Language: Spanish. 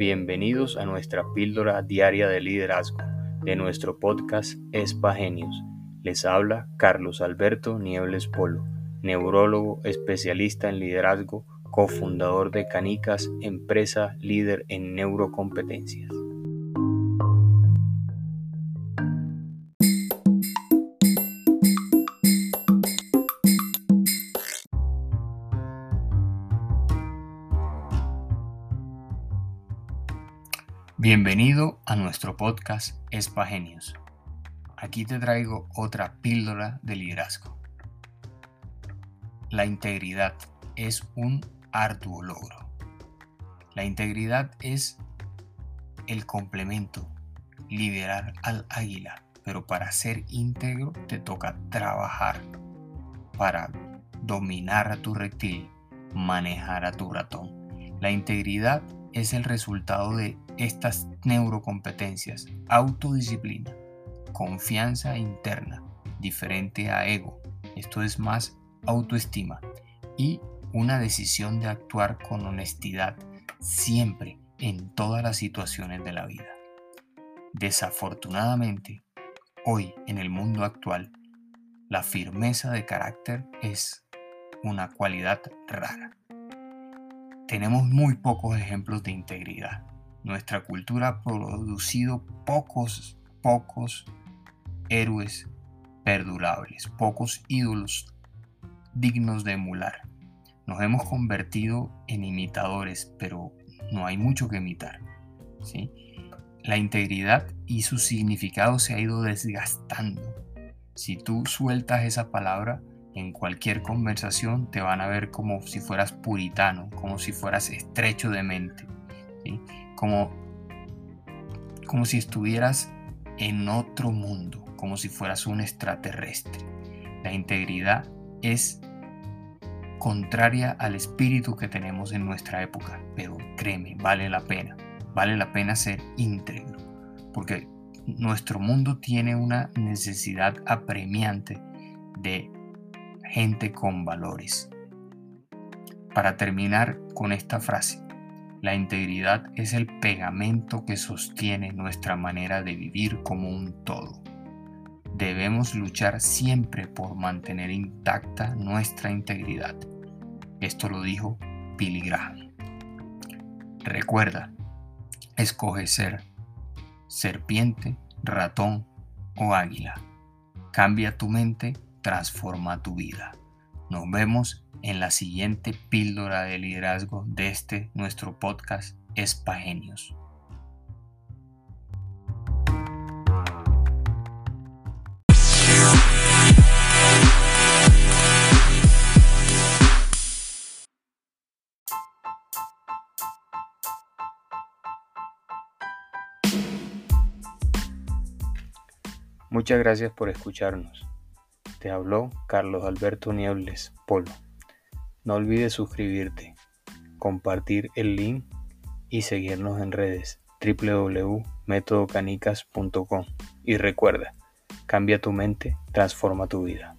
Bienvenidos a nuestra píldora diaria de liderazgo de nuestro podcast Espagenios. Les habla Carlos Alberto Niebles Polo, neurólogo especialista en liderazgo, cofundador de Canicas, empresa líder en neurocompetencias. Bienvenido a nuestro podcast Espagenios. Aquí te traigo otra píldora de liderazgo. La integridad es un arduo logro. La integridad es el complemento, liderar al águila, pero para ser íntegro te toca trabajar para dominar a tu reptil, manejar a tu ratón. La integridad es el resultado de estas neurocompetencias, autodisciplina, confianza interna, diferente a ego, esto es más autoestima, y una decisión de actuar con honestidad siempre en todas las situaciones de la vida. Desafortunadamente, hoy en el mundo actual, la firmeza de carácter es una cualidad rara tenemos muy pocos ejemplos de integridad. Nuestra cultura ha producido pocos, pocos héroes perdurables, pocos ídolos dignos de emular. Nos hemos convertido en imitadores, pero no hay mucho que imitar. ¿sí? La integridad y su significado se ha ido desgastando. Si tú sueltas esa palabra, en cualquier conversación te van a ver como si fueras puritano, como si fueras estrecho de mente, como, como si estuvieras en otro mundo, como si fueras un extraterrestre. La integridad es contraria al espíritu que tenemos en nuestra época, pero créeme, vale la pena, vale la pena ser íntegro, porque nuestro mundo tiene una necesidad apremiante de gente con valores. Para terminar con esta frase, la integridad es el pegamento que sostiene nuestra manera de vivir como un todo. Debemos luchar siempre por mantener intacta nuestra integridad. Esto lo dijo Billy. Recuerda, escoge ser serpiente, ratón o águila. Cambia tu mente transforma tu vida. Nos vemos en la siguiente píldora de liderazgo de este nuestro podcast Espagenios. Muchas gracias por escucharnos. Te habló Carlos Alberto Niebles Polo. No olvides suscribirte, compartir el link y seguirnos en redes www.metodocanicas.com. Y recuerda, cambia tu mente, transforma tu vida.